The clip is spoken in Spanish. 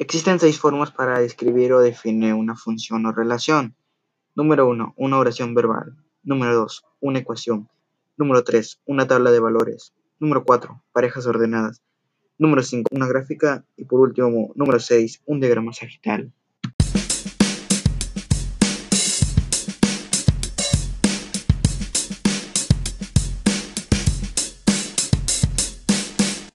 Existen seis formas para describir o definir una función o relación. Número 1. Una oración verbal. Número 2. Una ecuación. Número 3. Una tabla de valores. Número 4. Parejas ordenadas. Número 5. Una gráfica. Y por último, número 6. Un diagrama sagital.